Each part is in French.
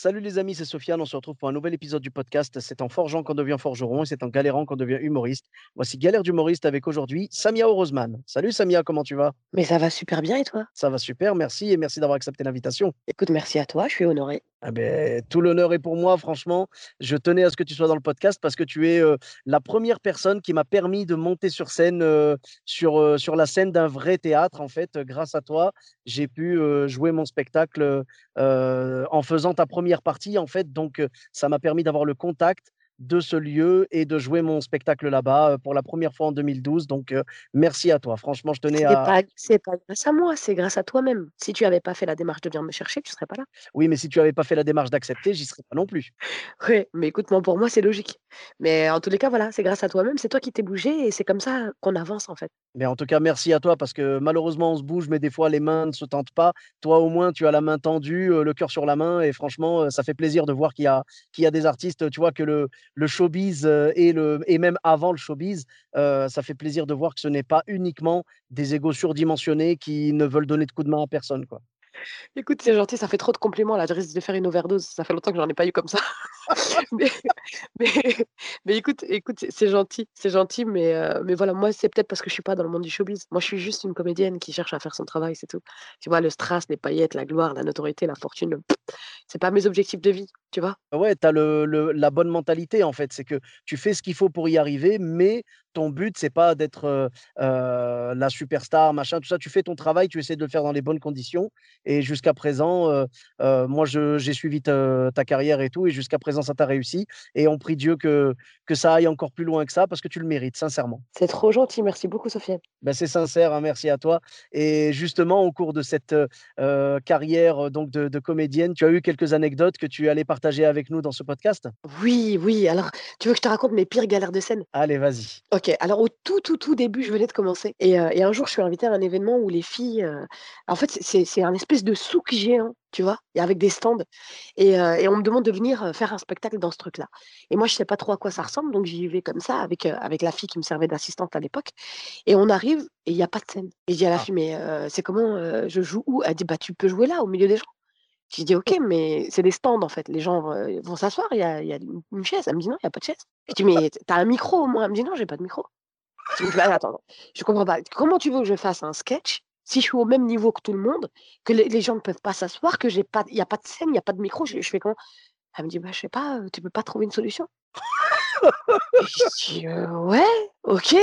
Salut les amis, c'est Sofiane. On se retrouve pour un nouvel épisode du podcast. C'est en forgeant qu'on devient forgeron et c'est en galérant qu'on devient humoriste. Voici Galère d'humoriste avec aujourd'hui Samia Orozman. Salut Samia, comment tu vas? Mais ça va super bien et toi? Ça va super, merci et merci d'avoir accepté l'invitation. Écoute, merci à toi, je suis honoré. Ah ben, tout l'honneur est pour moi, franchement. Je tenais à ce que tu sois dans le podcast parce que tu es la première personne qui m'a permis de monter sur scène, sur, sur la scène d'un vrai théâtre. En fait, grâce à toi, j'ai pu jouer mon spectacle en faisant ta première partie. En fait, donc ça m'a permis d'avoir le contact de ce lieu et de jouer mon spectacle là-bas euh, pour la première fois en 2012. Donc, euh, merci à toi. Franchement, je tenais à. c'est pas grâce à moi, c'est grâce à toi-même. Si tu avais pas fait la démarche de venir me chercher, tu serais pas là. Oui, mais si tu n'avais pas fait la démarche d'accepter, j'y serais pas non plus. Oui, mais écoute, moi, pour moi, c'est logique. Mais en tous les cas, voilà, c'est grâce à toi-même, c'est toi qui t'es bougé et c'est comme ça qu'on avance en fait. Mais en tout cas, merci à toi parce que malheureusement, on se bouge, mais des fois, les mains ne se tentent pas. Toi, au moins, tu as la main tendue, euh, le cœur sur la main. Et franchement, ça fait plaisir de voir qu'il y a, y a des artistes, tu vois, que le, le showbiz euh, et, même avant le showbiz, euh, ça fait plaisir de voir que ce n'est pas uniquement des égos surdimensionnés qui ne veulent donner de coup de main à personne. Quoi. Écoute, c'est gentil, ça fait trop de compliments là, je risque de faire une overdose. Ça fait longtemps que j'en ai pas eu comme ça. mais, mais, mais écoute, écoute, c'est- gentil, c'est gentil, mais, euh, mais voilà, moi, c'est peut-être parce que je suis pas dans le monde du showbiz. Moi, je suis juste une comédienne qui cherche à faire son travail, c'est tout. Tu vois, le strass, les paillettes, la gloire, la notoriété, la fortune, pff, c'est pas mes objectifs de vie, tu vois. Ouais, tu as le, le- la bonne mentalité, en fait. C'est que tu fais ce qu'il faut pour y arriver, mais ton but, c'est pas d'être euh, la superstar, machin, tout ça. Tu fais ton travail, tu essaies de le faire dans les bonnes conditions. Et jusqu'à présent, euh, euh, moi, j'ai suivi ta, ta carrière et tout. Et jusqu'à présent, ça t'a réussi. Et on prie Dieu que, que ça aille encore plus loin que ça, parce que tu le mérites, sincèrement. C'est trop gentil, merci beaucoup, Sofiane. Ben, c'est sincère, hein, merci à toi. Et justement, au cours de cette carrière donc de, de comédienne, tu as eu quelques anecdotes que tu allais partager avec nous dans ce podcast? Oui, oui, alors, tu veux que je te raconte mes pires galères de scène? Allez, vas-y. Ok, alors au tout, tout, tout début, je venais de commencer. Et, euh, et un jour, je suis invitée à un événement où les filles. euh, En fait, c'est- un espèce de souk géant, tu vois, et avec des stands. Et, euh, et on me demande de venir faire un spectacle dans ce truc-là. Et moi, je sais pas trop à quoi ça ressemble, donc j'y vais comme ça avec, avec la fille qui me servait d'assistante à l'époque. Et on arrive et il n'y a pas de scène. Et je dis à la Ah. fille, mais c'est comment je joue où? Elle dit, bah tu peux jouer là, au milieu des gens. Je dis, ok, mais c'est des stands en fait. Les gens euh, vont s'asseoir, il y a, une chaise. Elle me dit, non, il n'y a pas de chaise. Je dis, mais t'as un micro au moins? Elle me dit, non, j'ai pas de micro. Je dis, bah, attends, je comprends pas. Comment tu veux que je fasse un sketch si je suis au même niveau que tout le monde, que les, gens ne peuvent pas s'asseoir, que j'ai pas, il n'y a pas de scène, il n'y a pas de micro, je, je fais comment? Elle me dit, bah, je sais pas, euh, tu peux pas trouver une solution? Je dis, Euh, ouais, ok.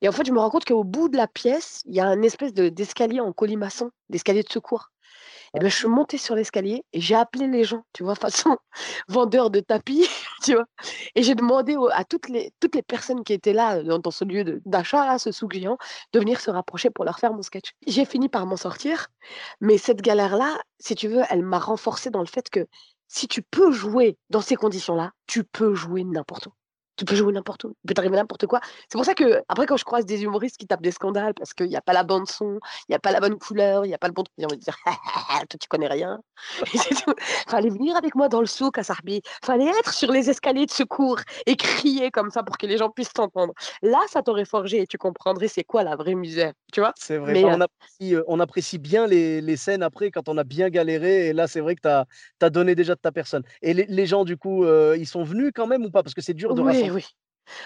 Et en fait, je me rends compte qu'au bout de la pièce, il y a un espèce de- d'escalier en colimaçon, d'escalier de secours. Et ben, je suis montée sur l'escalier et j'ai appelé les gens, tu vois, façon vendeur de tapis, tu vois. Et j'ai demandé à toutes les, personnes qui étaient là, dans, dans ce lieu d'achat, ce souk géant, de venir se rapprocher pour leur faire mon sketch. J'ai fini par m'en sortir, mais cette galère-là, si tu veux, elle m'a renforcée dans le fait que si tu peux jouer dans ces conditions-là, tu peux jouer n'importe où. Tu peux jouer n'importe où. Il peut t'arriver n'importe quoi. C'est pour ça que, après, quand je croise des humoristes qui tapent des scandales parce qu'il n'y a pas la bande-son, il n'y a pas la bonne couleur, il n'y a pas le bon. J'ai envie de dire, toi, tu connais rien. Fallait venir avec moi dans le souk à Sarbi. Fallait être sur les escaliers de secours et crier comme ça pour que les gens puissent t'entendre. Là, ça t'aurait forgé et tu comprendrais c'est quoi la vraie misère. Tu vois C'est vrai. Mais, euh, on, apprécie, euh, on apprécie bien les, les scènes après quand on a bien galéré. Et là, c'est vrai que tu as, donné déjà de ta personne. Et les, les gens, du coup, euh, ils sont venus quand même ou pas? Parce que c'est dur de Oui, rassembler. Eh oui.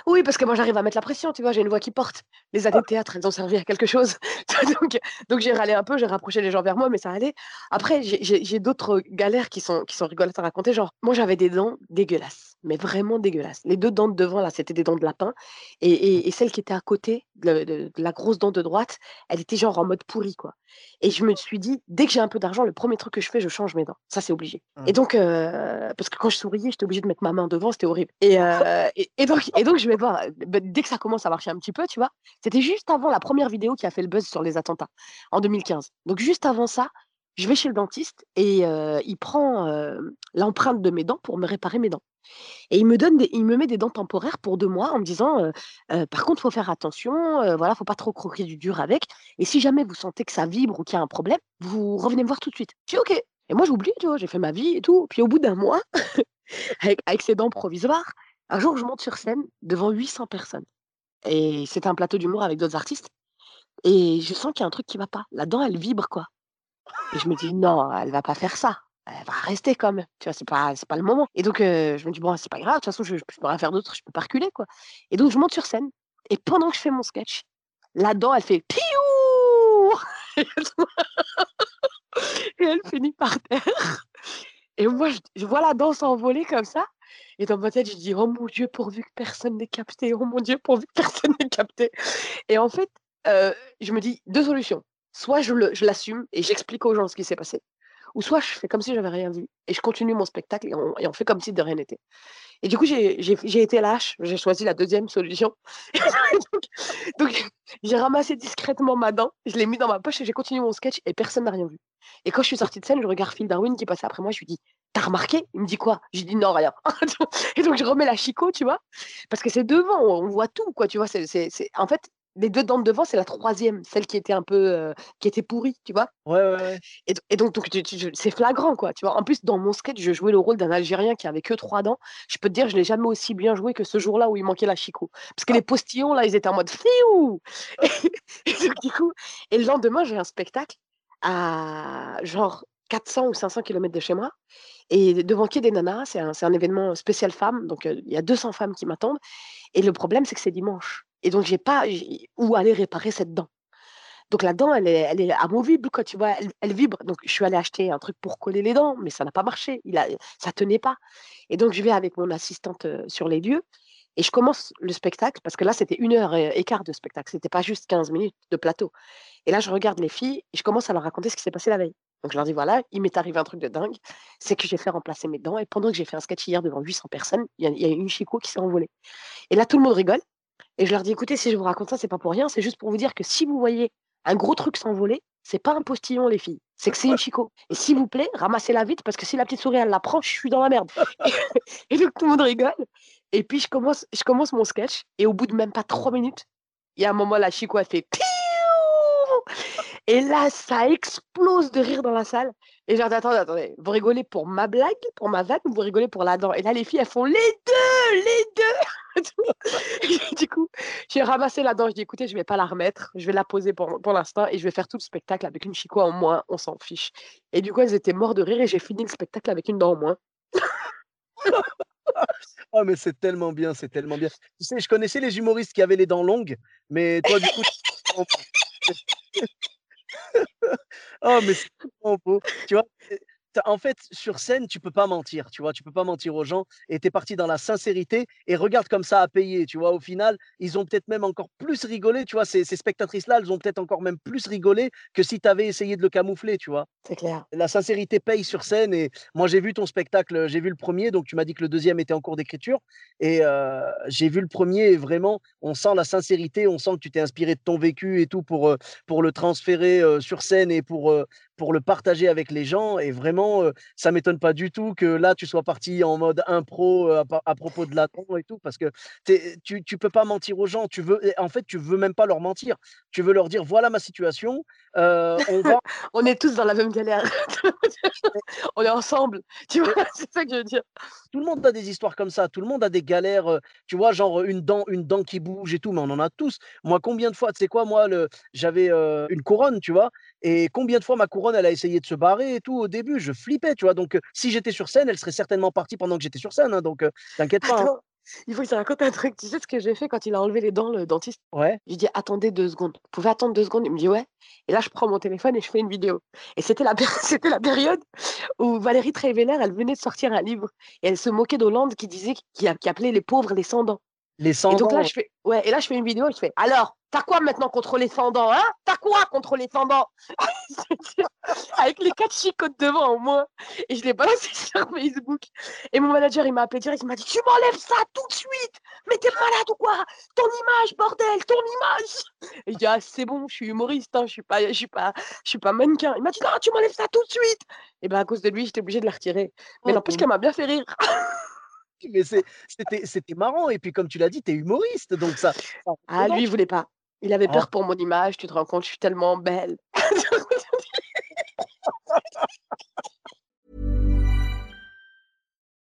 Oui, parce que moi j'arrive à mettre la pression, tu vois, j'ai une voix qui porte. Les années de théâtre, elles ont servi à quelque chose. donc donc j'ai râlé un peu, j'ai rapproché les gens vers moi, mais ça allait. Après, j'ai- d'autres galères qui sont, qui sont rigolotes à raconter. Genre, moi j'avais des dents dégueulasses, mais vraiment dégueulasses. Les deux dents de devant, là, c'était des dents de lapin. Et, et, et celle qui était à côté, de, de- de la grosse dent de droite, elle était genre en mode pourri, quoi. Et je me suis dit, dès que j'ai un peu d'argent, le premier truc que je fais, je change mes dents. Ça, c'est obligé. Et Mmh. donc, euh, parce que quand je souriais, j'étais obligée de mettre ma main devant, c'était horrible. Et, euh, et, et donc, et donc, je vais voir, bah, dès que ça commence à marcher un petit peu, tu vois, c'était juste avant la première vidéo qui a fait le buzz sur les attentats, en 2015. Donc, juste avant ça, je vais chez le dentiste et euh, il prend euh, l'empreinte de mes dents pour me réparer mes dents. Et il me donne il me met des dents temporaires pour deux mois en me disant, euh, euh, par contre, faut faire attention, euh, voilà, faut pas trop croquer du dur avec. Et si jamais vous sentez que ça vibre ou qu'il y a un problème, vous revenez me voir tout de suite. Je dis ok. Et moi, j'oublie, tu vois, j'ai fait ma vie et tout. Puis au bout d'un mois, avec ces dents provisoires, un jour, je monte sur scène devant 800 personnes. Et c'est un plateau d'humour avec d'autres artistes. Et je sens qu'il y a un truc qui va pas. La dent, elle vibre, quoi. Et je me dis, non, elle va pas faire ça. Elle va rester quand même. Tu vois, c'est pas, c'est pas le moment. Et donc, euh, je me dis, bon, c'est pas grave. De toute façon, je, je peux rien faire d'autre. Je peux pas reculer, quoi. Et donc, je monte sur scène. Et pendant que je fais mon sketch, la dent, elle fait piou Et elle finit par terre. Et moi, je, je vois la dent s'envoler comme ça. Et dans ma tête, je dis, oh mon Dieu, pourvu que personne n'ait capté. Oh mon Dieu, pourvu que personne n'ait capté. Et en fait, je me dis, deux solutions. Soit je le- je l'assume et j'explique aux gens ce qui s'est passé, ou soit je fais comme si j'avais rien vu et je continue mon spectacle et on fait comme si de rien n'était. Et du coup, j'ai été lâche, j'ai choisi la deuxième solution. donc, j'ai ramassé discrètement ma dent, je l'ai mis dans ma poche et j'ai continué mon sketch et personne n'a rien vu. Et quand je suis sortie de scène, je regarde Phil Darwin qui passait après moi, je lui dis T'as remarqué? Il me dit quoi? J'ai dit non, rien. et donc je remets la chicot, tu vois, parce que c'est devant, on voit tout, quoi, tu vois. c'est- En fait, les deux dents de devant, c'est la troisième, celle qui était un peu, euh, qui était pourrie, tu vois? Ouais, ouais, ouais. Et, do- et donc, c'est flagrant, quoi. Tu vois? En plus, dans mon sketch, je jouais le rôle d'un Algérien qui avait que trois dents. Je peux te dire, je l'ai jamais aussi bien joué que ce jour-là où il manquait la chicot. Parce que les postillons, là, ils étaient en mode fiou Et donc, du coup, et le lendemain, j'ai un spectacle à genre 400 ou 500 km de chez moi. Et devant Quai des Nanas, c'est un, c'est un événement spécial femmes. Donc, euh, il y a 200 femmes qui m'attendent. Et le problème, c'est que c'est dimanche. Et donc, j'ai pas où aller réparer cette dent. Donc la dent, elle est, elle est amovible, quoi, tu vois, elle, vibre. Donc je suis allée acheter un truc pour coller les dents, mais ça n'a pas marché. Il a, ça tenait pas. Et donc je vais avec mon assistante sur les lieux et je commence le spectacle parce que là c'était une heure et, quart de spectacle. C'était pas juste 15 minutes de plateau. Et là je regarde les filles et je commence à leur raconter ce qui s'est passé la veille. Donc je leur dis voilà, il m'est arrivé un truc de dingue, c'est que j'ai fait remplacer mes dents et pendant que j'ai fait un sketch hier devant 800 personnes, il y, y a une chicot qui s'est envolée. Et là tout le monde rigole. Et je leur dis, écoutez, si je vous raconte ça, c'est pas pour rien, c'est juste pour vous dire que si vous voyez un gros truc s'envoler, c'est pas un postillon, les filles, c'est que c'est une chicot. Et s'il vous plaît, ramassez-la vite, parce que si la petite souris, elle la prend, je suis dans la merde. Et, donc tout le monde rigole. Et puis je commence, je commence mon sketch, et au bout de même pas trois minutes, il y a un moment, la chicot, elle fait Et là, ça explose de rire dans la salle. Et genre, attendez, attendez, vous rigolez pour ma blague, pour ma vanne, ou vous rigolez pour la dent? Et là, les filles, elles font les deux, les deux Du coup, j'ai ramassé la dent, je dis, écoutez, je vais pas la remettre, je vais la poser pour, pour l'instant, et je vais faire tout le spectacle avec une chicot en moins, on s'en fiche. Et du coup, elles étaient mortes de rire, et j'ai fini le spectacle avec une dent en moins. Ah, mais c'est tellement bien, c'est tellement bien. Tu sais, je connaissais les humoristes qui avaient les dents longues, mais toi, du coup. Oh, mais c'est tellement beau. Tu vois, en fait, sur scène, tu peux pas mentir, tu vois, tu peux pas mentir aux gens et tu es parti dans la sincérité et regarde comme ça a payé, tu vois. Au final, ils ont peut-être même encore plus rigolé, tu vois. Ces, ces spectatrices-là, elles ont peut-être encore même plus rigolé que si tu avais essayé de le camoufler, tu vois. C'est clair. La sincérité paye sur scène et moi j'ai vu ton spectacle, j'ai vu le premier, donc tu m'as dit que le deuxième était en cours d'écriture et euh, j'ai vu le premier et vraiment on sent la sincérité, on sent que tu t'es inspiré de ton vécu et tout pour, pour le transférer euh, sur scène et pour, euh, pour le partager avec les gens et vraiment euh, ça m'étonne pas du tout que là tu sois parti en mode impro euh, à, à propos de Lacan et tout parce que tu, tu peux pas mentir aux gens, tu veux, en fait tu veux même pas leur mentir, tu veux leur dire voilà ma situation, euh, on va On est tous dans la même galère. on est ensemble. Tu vois, c'est ça que je veux dire. Tout le monde a des histoires comme ça, tout le monde a des galères, tu vois? Genre, une dent une dent qui bouge et tout, mais on en a tous. Moi, combien de fois tu sais quoi? Moi, j'avais, une couronne, tu vois? Et combien de fois ma couronne, elle a essayé de se barrer et tout au début, je flippais, tu vois? Donc, si j'étais sur scène, elle serait certainement partie pendant que j'étais sur scène, hein, donc, t'inquiète pas, hein. Il faut que je te raconte un truc. Tu sais ce que j'ai fait quand il a enlevé les dents, le dentiste? Ouais. Je lui dis attendez deux secondes. Vous pouvez attendre deux secondes? Il me dit ouais. Et là, je prends mon téléphone et je fais une vidéo. Et c'était la, péri- c'était la période où Valérie Trierweiler, elle venait de sortir un livre. Et elle se moquait d'Hollande qui disait, qui, appelait les pauvres les sans Les Et sans donc là, je fais, ouais, et là, je fais une vidéo et je fais, alors, t'as quoi maintenant contre les fendants, hein? T'as quoi contre les fendants? Avec les quatre chicots devant au moins. Et je l'ai balancé sur Facebook. Et mon manager, il m'a appelé direct, il m'a dit, tu m'enlèves ça tout de suite! Mais t'es malade ou quoi? Ton image, bordel, ton image! Et je dis, ah, c'est bon, je suis humoriste, hein, je suis pas, je suis pas, je suis pas mannequin. Il m'a dit, non, tu m'enlèves ça tout de suite! Et ben, à cause de lui, j'étais obligée de la retirer. Mais Oh, n'empêche ton qu'elle m'a bien fait rire. Mais c'était marrant et puis comme tu l'as dit, tu es humoriste donc ça ça Ah, lui, il voulait pas. Il avait Ah. peur pour mon image, tu te rends compte, je suis tellement belle.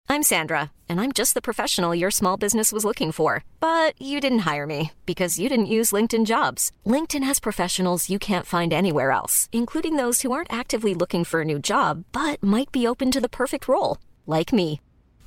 I'm Sandra, and I'm just the professional your small business was looking for. But you didn't hire me because you didn't use LinkedIn jobs. LinkedIn has professionals you can't find anywhere else, including those who aren't actively looking for a new job but might be open to the perfect role, like me.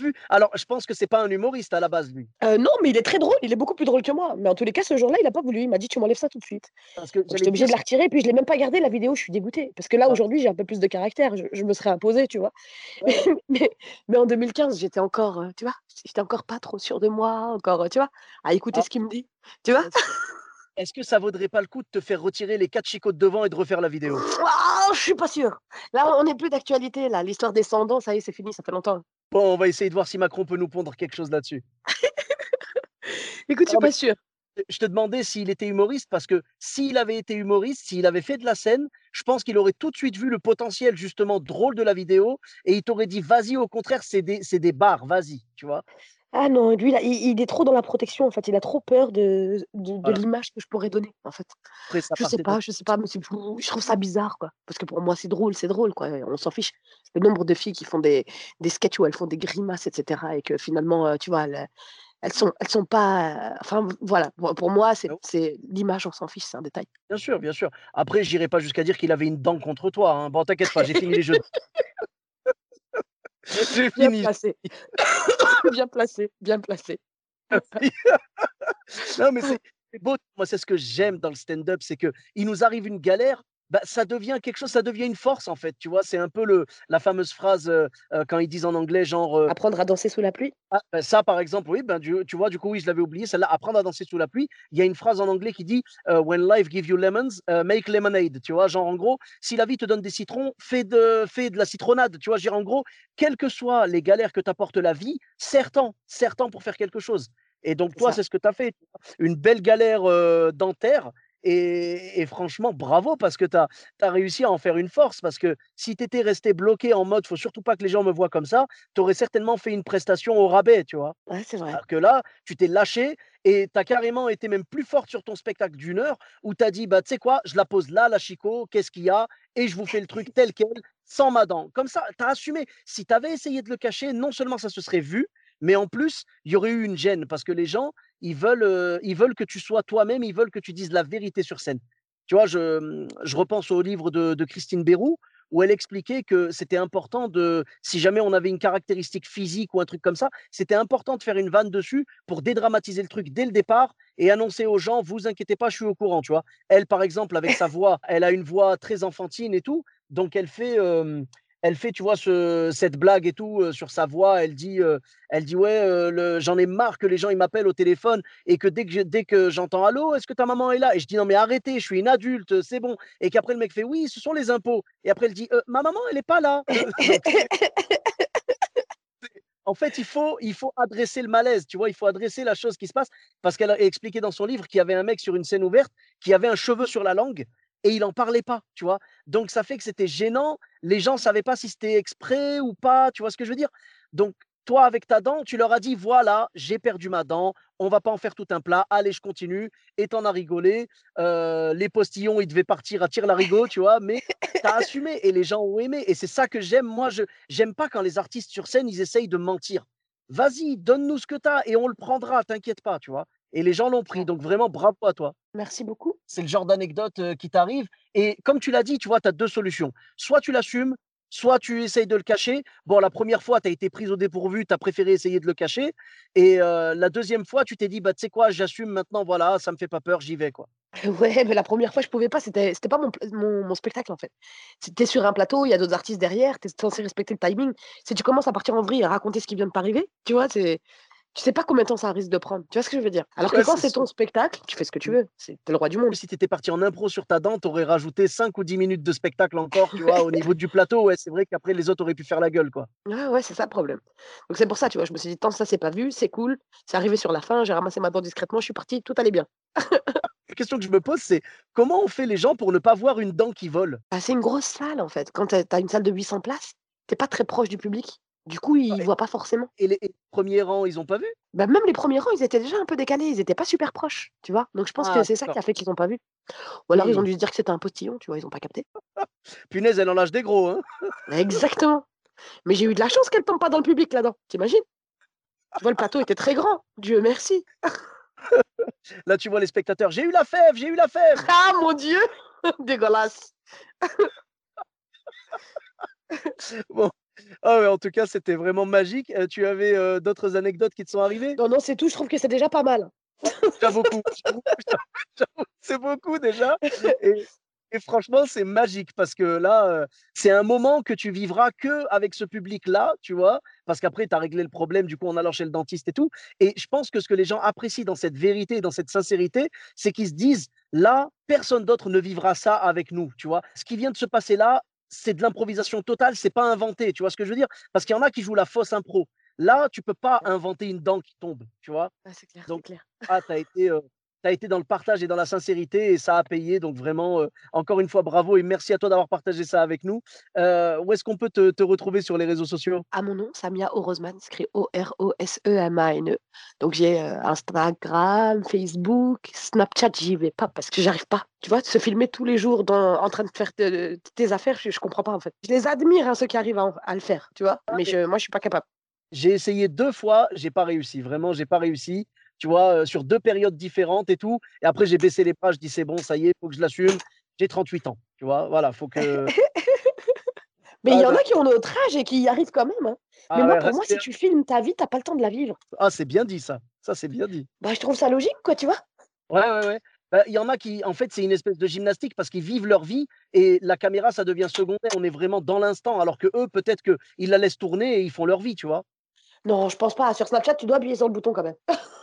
Vu. Alors, je pense que c'est pas un humoriste à la base lui, Euh, non, mais il est très drôle, il est beaucoup plus drôle que moi. Mais en tous les cas, ce jour-là, il a pas voulu. Il m'a dit, tu m'enlèves ça tout de suite. parce que j'étais obligée dire de la retirer, puis je l'ai même pas gardée, la vidéo, je suis dégoûtée. Parce que là, Ah. aujourd'hui, j'ai un peu plus de caractère, je, je me serais imposée, tu vois. Ouais. Mais, mais en 2015, j'étais encore, euh, tu vois, j'étais encore pas trop sûre de moi, encore, euh, tu vois, à écouter Ah. ce qu'il me dit, tu vois. Est-ce que ça vaudrait pas le coup de te faire retirer les quatre chicots de devant et de refaire la vidéo? Ah, je suis pas sûre. Là, on n'est plus d'actualité, là. L'histoire des ça y est, c'est fini, ça fait longtemps. Bon, on va essayer de voir si Macron peut nous pondre quelque chose là-dessus. Écoute, je suis Non, mais pas sûre. je te demandais s'il était humoriste parce que s'il avait été humoriste, s'il avait fait de la scène, je pense qu'il aurait tout de suite vu le potentiel justement drôle de la vidéo et il t'aurait dit: «Vas-y, au contraire, c'est des c'est des barres, vas-y», tu vois? Ah non, lui, là, il, il est trop dans la protection, en fait. Il a trop peur de, de, de Voilà. l'image que je pourrais donner, en fait. Après Je sais pas, je sais pas, mais. Je trouve ça bizarre, quoi. Parce que pour moi, c'est drôle, c'est drôle, quoi. On s'en fiche. Le nombre de filles qui font des, des sketchs où elles font des grimaces, etc. Et que finalement, euh, tu vois, elles, elles sont, elles sont pas. euh, Enfin, voilà. Pour moi, c'est Non. c'est l'image, on s'en fiche, c'est un détail. bien sûr, bien sûr. Après, j'irai pas jusqu'à dire qu'il avait une dent contre toi, hein. Bon, t'inquiète pas, j'ai fini les jeux. J'ai fini. bien placé, bien placé. Non, mais c'est beau. Moi, c'est ce que j'aime dans le stand-up, c'est que il nous arrive une galère, bah, ça devient quelque chose, ça devient une force en fait. Tu vois, c'est un peu le, la fameuse phrase euh, euh, quand ils disent en anglais, genre, euh, Apprendre à danser sous la pluie? ah, ben, ça par exemple, oui, ben, du- tu vois, du coup, oui, je l'avais oublié, celle-là, apprendre à danser sous la pluie. Il y a une phrase en anglais qui dit When life gives you lemons, uh, make lemonade. Tu vois, genre en gros, si la vie te donne des citrons, fais de, fais de la citronnade. Tu vois, dire, en gros, quelles que soient les galères que t'apporte la vie, serre-t'en, serre-t'en pour faire quelque chose. Et donc, toi, c'est ce que tu as fait. Une belle galère euh, dentaire. Et, et franchement, bravo parce que tu as, réussi à en faire une force. Parce que si tu étais resté bloqué en mode, faut surtout pas que les gens me voient comme ça, tu aurais certainement fait une prestation au rabais, tu vois? Ouais, c'est vrai. Alors que là, tu t'es lâché et tu as carrément été même plus forte sur ton spectacle d'une heure où tu as dit, bah, tu sais quoi, je la pose là, la Chico, qu'est-ce qu'il y a? Et je vous fais le truc tel quel, sans ma dent. Comme ça, tu as assumé. Si tu avais essayé de le cacher, non seulement ça se serait vu, mais en plus, il y aurait eu une gêne parce que les gens, ils veulent, euh, ils veulent que tu sois toi-même, ils veulent que tu dises la vérité sur scène. Tu vois, je, je repense au livre de, Christine Bérou où elle expliquait que c'était important de, si jamais on avait une caractéristique physique ou un truc comme ça, c'était important de faire une vanne dessus pour dédramatiser le truc dès le départ et annoncer aux gens, vous inquiétez pas, je suis au courant, tu vois. Elle, par exemple, avec sa voix, elle a une voix très enfantine et tout, donc elle fait, euh, elle fait, tu vois, ce, cette blague et tout euh, sur sa voix. Elle dit, euh, elle dit ouais, euh, j'en ai marre que les gens ils m'appellent au téléphone et que dès que je- dès que j'entends allô, est-ce que ta maman est là? Et je dis non mais arrêtez, je suis une adulte, c'est bon. Et qu'après le mec fait oui, ce sont les impôts. Et après elle dit ma maman elle est pas là. En fait, il faut, il faut adresser le malaise, tu vois, il faut adresser la chose qui se passe, parce qu'elle a expliqué dans son livre qu'il y avait un mec sur une scène ouverte qui avait un cheveu sur la langue et il n'en parlait pas, tu vois? Donc ça fait que c'était gênant, les gens ne savaient pas si c'était exprès ou pas, tu vois ce que je veux dire? Donc toi, avec ta dent, tu leur as dit, voilà, j'ai perdu ma dent, on va pas en faire tout un plat, allez, je continue, et t'en as rigolé. Euh, les postillons, ils devaient partir à tire-larigot, tu vois, mais tu as assumé et les gens ont aimé. Et c'est ça que j'aime. Moi, je j'aime pas quand les artistes sur scène, ils essayent de mentir. Vas-y, donne-nous ce que tu as et on le prendra, t'inquiète pas, tu vois? Et les gens l'ont pris. Donc vraiment, bravo à toi. Merci beaucoup. C'est le genre d'anecdote euh, qui t'arrive. Et comme tu l'as dit, tu vois, tu as deux solutions. Soit tu l'assumes, soit tu essayes de le cacher. Bon, la première fois, tu as été prise au dépourvu, tu as préféré essayer de le cacher. Et euh, la deuxième fois, tu t'es dit, bah, tu sais quoi, j'assume maintenant, voilà, ça me fait pas peur, j'y vais, quoi. Ouais, mais la première fois, je pouvais pas, c'était c'était pas mon, mon, mon spectacle en fait. C'était sur un plateau, il y a d'autres artistes derrière, tu es censé respecter le timing. Si tu commences à partir en vrille et à raconter ce qui vient de t'arriver, tu vois, c'est. Tu sais pas combien de temps ça risque de prendre. Tu vois ce que je veux dire? Alors que Ouais, quand c'est ton spectacle, tu fais ce que tu veux. C'est t'es le roi du monde. Si tu étais parti en impro sur ta dent, tu aurais rajouté 5 ou 10 minutes de spectacle encore, tu vois, au niveau du plateau. Ouais, c'est vrai qu'après, les autres auraient pu faire la gueule, quoi. Ouais, ouais, c'est ça le problème. Donc c'est pour ça, tu vois, je me suis dit, tant ça c'est pas vu, c'est cool. C'est arrivé sur la fin, j'ai ramassé ma dent discrètement, je suis partie, tout allait bien. La question que je me pose, c'est comment on fait les gens pour ne pas voir une dent qui vole? Bah, c'est une grosse salle en fait. Quand tu as une salle de 800 places, t'es pas très proche du public. Du coup, ils Ouais. voient pas forcément. et les, et les premiers rangs, ils ont pas vu? Bah, même les premiers rangs, ils étaient déjà un peu décalés, ils étaient pas super proches, tu vois? Donc je pense Ah, que c'est ça qui a fait qu'ils ont pas vu. Ou alors ils ont Hmm. dû se dire que c'était un postillon, tu vois, ils ont pas capté. Punaise, elle en lâche des gros, hein Exactement. Mais j'ai eu de la chance qu'elle tombe pas dans le public là-dedans, t'imagines? Tu vois, le plateau était très grand, Dieu merci. Là, tu vois les spectateurs, j'ai eu la fève, j'ai eu la fève Ah mon Dieu Dégueulasse. Bon. Ah ouais, en tout cas, c'était vraiment magique. Euh, tu avais euh, d'autres anecdotes qui te sont arrivées? Non, non, c'est tout, je trouve que c'est déjà pas mal. Beaucoup. C'est beaucoup déjà. Et, et franchement, c'est magique parce que là, euh, c'est un moment que tu vivras que avec ce public-là, tu vois, parce qu'après, tu as réglé le problème, du coup, en allant chez le dentiste et tout. Et je pense que ce que les gens apprécient dans cette vérité, dans cette sincérité, c'est qu'ils se disent, là, personne d'autre ne vivra ça avec nous, tu vois? Ce qui vient de se passer là, c'est de l'improvisation totale, c'est pas inventé, tu vois ce que je veux dire? Parce qu'il y en a qui jouent la fausse impro. Là, tu peux pas inventer une dent qui tombe, tu vois? Ah, c'est clair, Donc, clair. ah, tu as été, euh, t'as été dans le partage et dans la sincérité et ça a payé. Donc, vraiment, euh, encore une fois, bravo et merci à toi d'avoir partagé ça avec nous. Euh, où est-ce qu'on peut te, te retrouver sur les réseaux sociaux? À mon nom, Samia Orosman, écrit O-R-O-S-E-M-A-N-E. E. Donc j'ai euh, Instagram, Facebook, Snapchat, j'y vais pas parce que j'arrive pas. Tu vois, se filmer tous les jours dans, en train de faire te- tes affaires, je, je comprends pas en fait. Je les admire, hein, ceux qui arrivent à, le faire, tu vois. Mais je, moi, je suis pas capable. J'ai essayé deux fois, j'ai pas réussi. Vraiment, j'ai pas réussi. Tu vois, euh, sur deux périodes différentes et tout. Et après, j'ai baissé les bras. Je dis, c'est bon, ça y est, faut que je l'assume. J'ai 38 ans. Tu vois, voilà, faut que. Mais il y en a qui ont notre âge et qui y arrivent quand même. hein. Ah Mais moi, ouais, pour moi, si tu filmes ta vie, t'as pas le temps de la vivre. Ah, c'est bien dit, ça. Ça, c'est bien dit. Bah, je trouve ça logique, quoi, tu vois. Ouais, ouais, ouais. Bah, Il y en a qui, en fait, c'est une espèce de gymnastique parce qu'ils vivent leur vie et la caméra, ça devient secondaire. On est vraiment dans l'instant, alors que eux, peut-être qu'ils la laissent tourner et ils font leur vie, tu vois. Non, je pense pas. Sur Snapchat, tu dois appuyer sur le bouton quand même.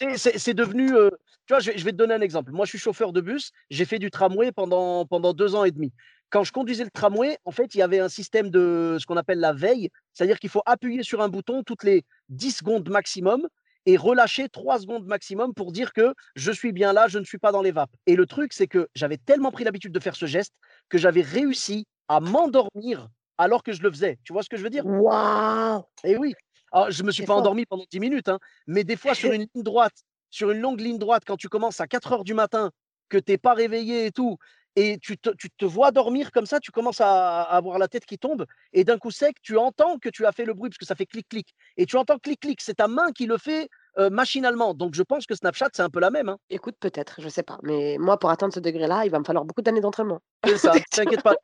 Mais c'est- devenu. euh, tu vois, je vais, je vais te donner un exemple. Moi, je suis chauffeur de bus. J'ai fait du tramway pendant, pendant deux ans et demi. Quand je conduisais le tramway, en fait, il y avait un système de ce qu'on appelle la veille. C'est-à-dire qu'il faut appuyer sur un bouton toutes les 10 secondes maximum et relâcher 3 secondes maximum pour dire que je suis bien là, je ne suis pas dans les vapes. Et le truc, c'est que j'avais tellement pris l'habitude de faire ce geste que j'avais réussi à m'endormir alors que je le faisais. Tu vois ce que je veux dire? Waouh Eh oui. Alors, je me suis pas fort. endormi pendant 10 minutes, hein, mais des fois sur une ligne droite, sur une longue ligne droite, quand tu commences à 4 heures du matin, que tu n'es pas réveillé et tout, et tu te, tu te vois dormir comme ça, tu commences à, à avoir la tête qui tombe, et d'un coup sec, tu entends que tu as fait le bruit, parce que ça fait clic-clic, et tu entends clic-clic, c'est ta main qui le fait euh, machinalement. Donc je pense que Snapchat, c'est un peu la même. Hein. Écoute, peut-être, je sais pas. Mais moi, pour atteindre ce degré-là, il va me falloir beaucoup d'années d'entraînement. C'est ça, t'inquiète pas.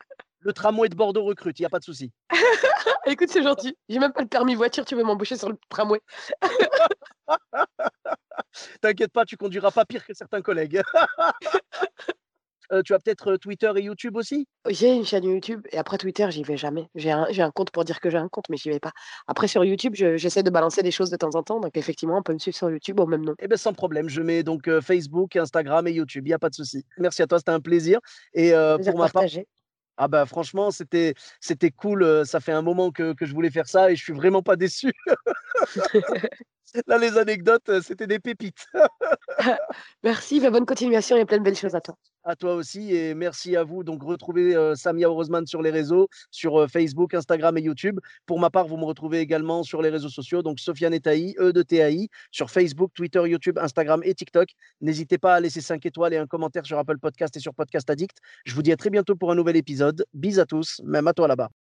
Le tramway de Bordeaux recrute, il n'y a pas de souci. Écoute, c'est gentil. J'ai même pas le permis voiture, tu veux m'embaucher sur le tramway. T'inquiète pas, tu conduiras pas pire que certains collègues. Euh, tu as peut-être euh, Twitter et YouTube aussi? J'ai une chaîne YouTube et après Twitter, j'y vais jamais. J'ai un, compte pour dire que j'ai un compte, mais j'y vais pas. Après, sur YouTube, je- j'essaie de balancer des choses de temps en temps. Donc, effectivement, on peut me suivre sur YouTube au même nom. Eh bien, sans problème. Je mets donc euh, Facebook, Instagram et YouTube. Il n'y a pas de souci. Merci à toi, c'était un plaisir. Et euh, pour ma part. Ah bah, franchement, c'était, c'était cool. Ça fait un moment que, que je voulais faire ça et je suis vraiment pas déçu. Là, les anecdotes, euh, c'était des pépites. Merci, bah, bonne continuation et plein de belles choses à toi. À toi aussi et merci à vous. Donc, retrouvez euh, Samia Orosman sur les réseaux, sur euh, Facebook, Instagram et YouTube. Pour ma part, vous me retrouvez également sur les réseaux sociaux. Donc, Sofiane Taï, E de TAI, sur Facebook, Twitter, YouTube, Instagram et TikTok. N'hésitez pas à laisser 5 étoiles et un commentaire sur Apple Podcast et sur Podcast Addict. Je vous dis à très bientôt pour un nouvel épisode. Bis à tous, même à toi là-bas.